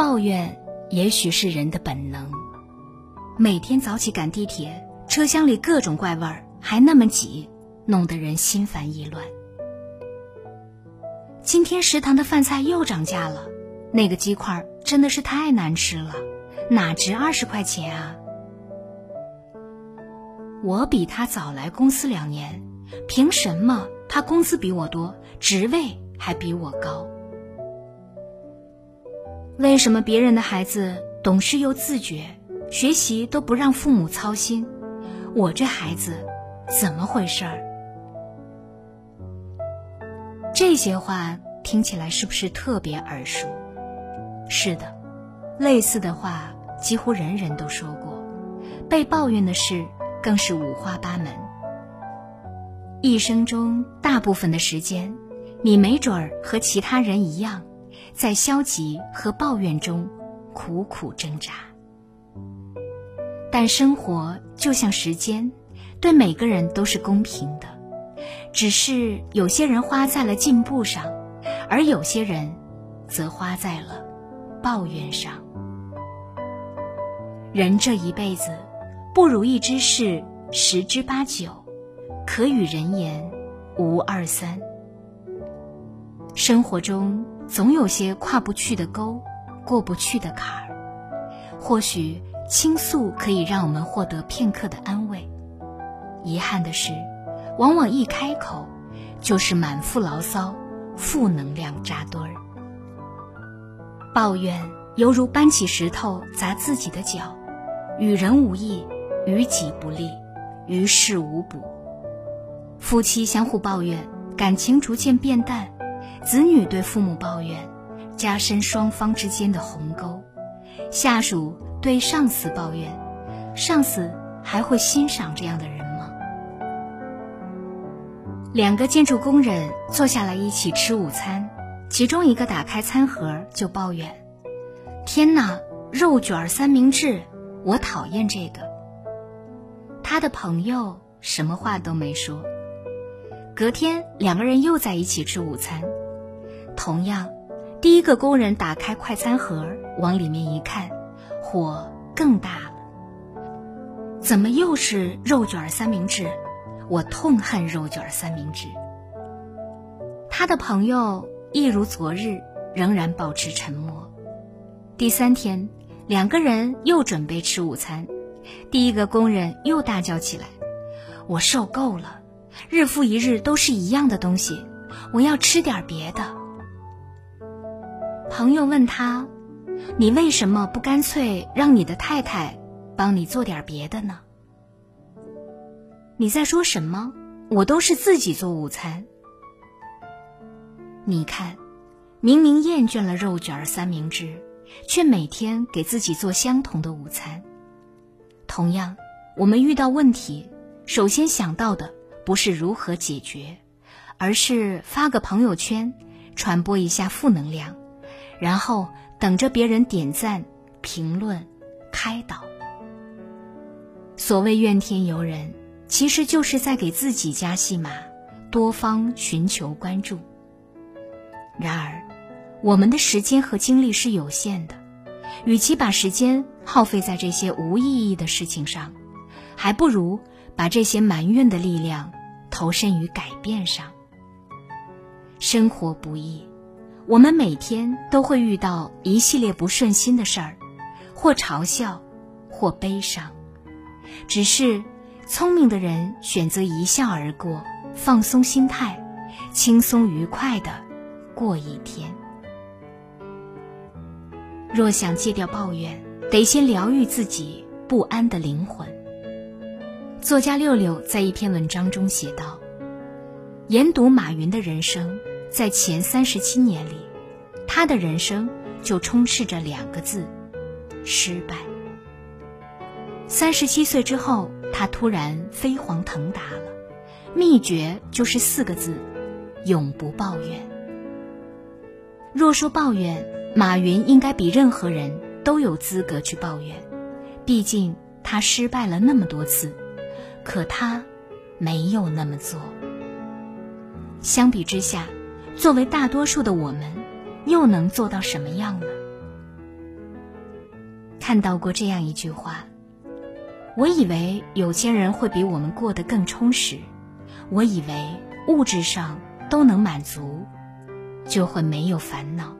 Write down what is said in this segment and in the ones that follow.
抱怨也许是人的本能。每天早起赶地铁，车厢里各种怪味儿，还那么挤，弄得人心烦意乱。今天食堂的饭菜又涨价了，那个鸡块真的是太难吃了，哪值二十块钱啊？我比他早来公司两年，凭什么他工资比我多，职位还比我高？为什么别人的孩子懂事又自觉，学习都不让父母操心，我这孩子怎么回事儿？这些话听起来是不是特别耳熟？是的，类似的话几乎人人都说过，被抱怨的事更是五花八门。一生中大部分的时间，你没准儿和其他人一样，在消极和抱怨中苦苦挣扎。但生活就像时间，对每个人都是公平的，只是有些人花在了进步上，而有些人则花在了抱怨上。人这一辈子，不如意之事十之八九。可与人言，无二三。生活中总有些跨不去的沟，过不去的坎儿。或许倾诉可以让我们获得片刻的安慰，遗憾的是，往往一开口就是满腹牢骚，负能量扎堆儿。抱怨犹如搬起石头砸自己的脚，与人无益，于己不利，于事无补。夫妻相互抱怨，感情逐渐变淡；子女对父母抱怨，加深双方之间的鸿沟；下属对上司抱怨，上司还会欣赏这样的人吗？两个建筑工人坐下来一起吃午餐，其中一个打开餐盒就抱怨：“天哪，肉卷三明治，我讨厌这个。”他的朋友什么话都没说。隔天，两个人又在一起吃午餐。同样，第一个工人打开快餐盒，往里面一看，火更大了。怎么又是肉卷三明治？我痛恨肉卷三明治。他的朋友一如昨日，仍然保持沉默。第三天，两个人又准备吃午餐，第一个工人又大叫起来：“我受够了！”日复一日都是一样的东西，我要吃点别的。朋友问他：“你为什么不干脆让你的太太帮你做点别的呢？”你在说什么？我都是自己做午餐。你看，明明厌倦了肉卷三明治，却每天给自己做相同的午餐。同样，我们遇到问题，首先想到的。不是如何解决，而是发个朋友圈，传播一下负能量，然后等着别人点赞、评论、开导。所谓怨天尤人，其实就是在给自己加戏码，多方寻求关注。然而，我们的时间和精力是有限的，与其把时间耗费在这些无意义的事情上，还不如把这些埋怨的力量。投身于改变上。生活不易，我们每天都会遇到一系列不顺心的事儿，或嘲笑，或悲伤。只是聪明的人选择一笑而过，放松心态，轻松愉快的过一天。若想戒掉抱怨，得先疗愈自己不安的灵魂。作家六六在一篇文章中写道：“研读马云的人生，在前三十七年里，他的人生就充斥着两个字：失败。三十七岁之后，他突然飞黄腾达了，秘诀就是四个字：永不抱怨。若说抱怨，马云应该比任何人都有资格去抱怨，毕竟他失败了那么多次。”可他没有那么做。相比之下，作为大多数的我们，又能做到什么样呢？看到过这样一句话：“我以为有钱人会比我们过得更充实，我以为物质上都能满足，就会没有烦恼。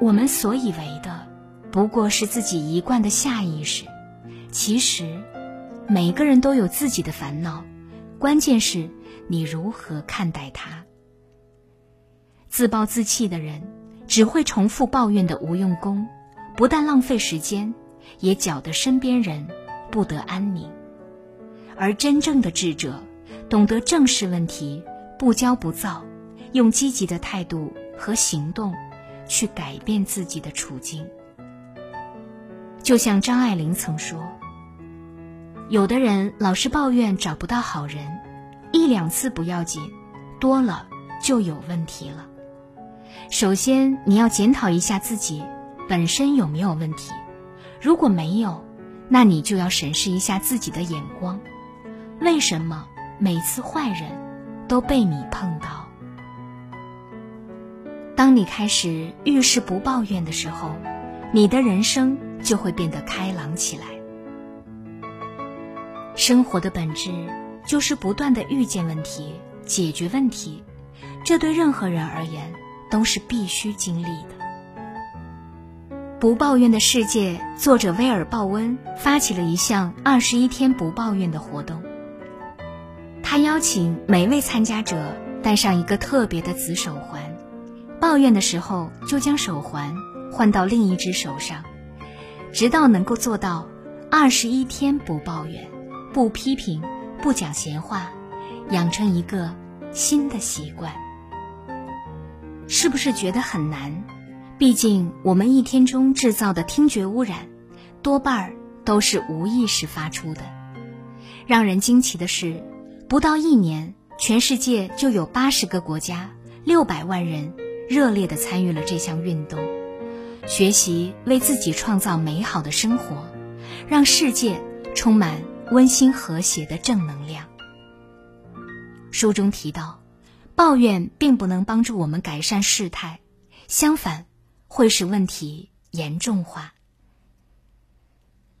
我们所以为的，不过是自己一贯的下意识。其实，每个人都有自己的烦恼，关键是你如何看待它。自暴自弃的人。”只会重复抱怨的无用功，不但浪费时间，也搅得身边人不得安宁。而真正的智者，懂得正视问题，不骄不躁，用积极的态度和行动去改变自己的处境。就像张爱玲曾说：“有的人老是抱怨找不到好人，一两次不要紧，多了就有问题了。”首先，你要检讨一下自己本身有没有问题。如果没有，那你就要审视一下自己的眼光。为什么每次坏人都被你碰到？当你开始遇事不抱怨的时候，你的人生就会变得开朗起来。生活的本质就是不断的遇见问题、解决问题，这对任何人而言。都是必须经历的。不抱怨的世界，作者威尔·鲍温发起了一项二十一天不抱怨的活动。他邀请每位参加者戴上一个特别的紫手环，抱怨的时候就将手环换到另一只手上，直到能够做到二十一天不抱怨、不批评、不讲闲话，养成一个新的习惯。是不是觉得很难？毕竟我们一天中制造的听觉污染，多半儿都是无意识发出的。让人惊奇的是，不到一年，全世界就有八十个国家、六百万人热烈地参与了这项运动，学习为自己创造美好的生活，让世界充满温馨和谐的正能量。书中提到。抱怨并不能帮助我们改善事态，相反，会使问题严重化。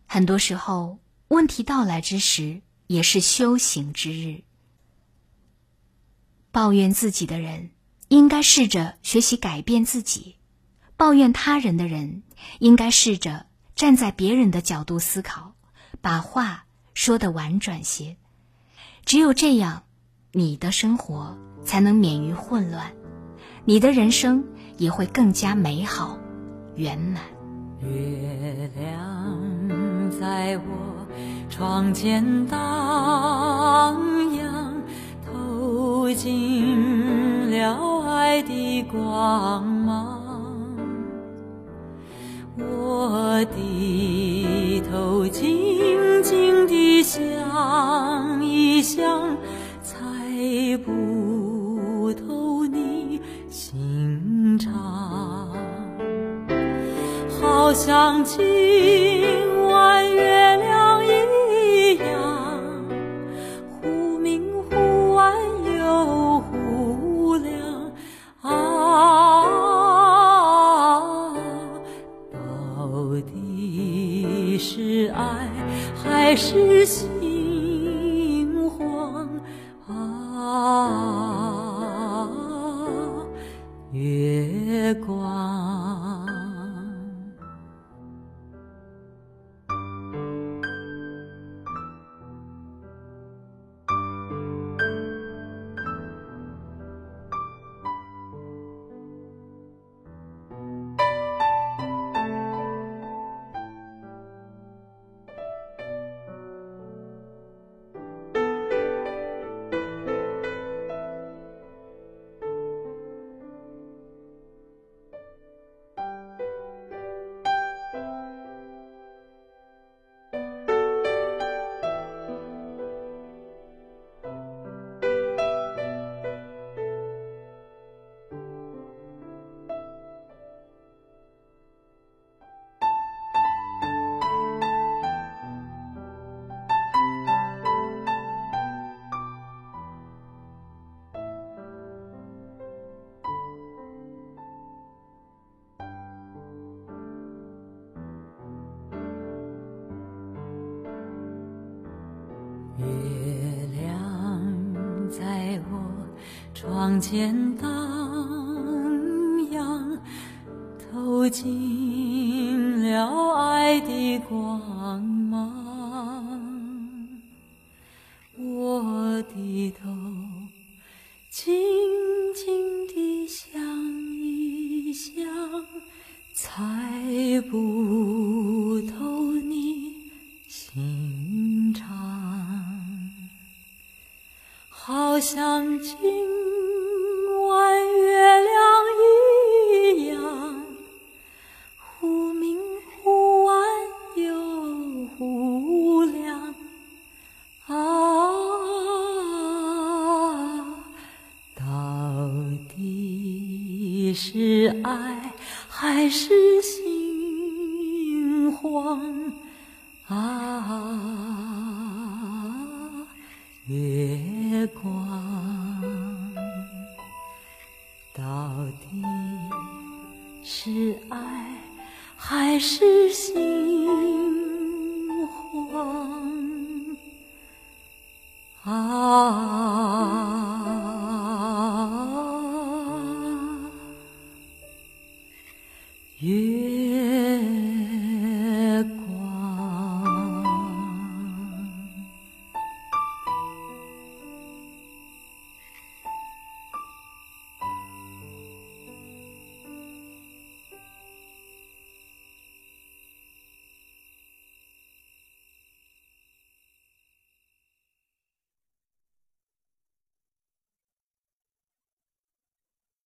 很多时候，问题到来之时，也是修行之日。抱怨自己的人，应该试着学习改变自己；抱怨他人的人，应该试着站在别人的角度思考，把话说的婉转些。只有这样，你的生活。才能免于混乱，你的人生也会更加美好、圆满。月亮在我窗前荡漾，透进了爱的光芒。我低头静想一想猜不透你心肠。好想月月亮在我窗前荡漾透进了爱的光。像今晚月亮一样，忽明忽暗又忽亮。啊，到底是爱还是心到底是爱还是心？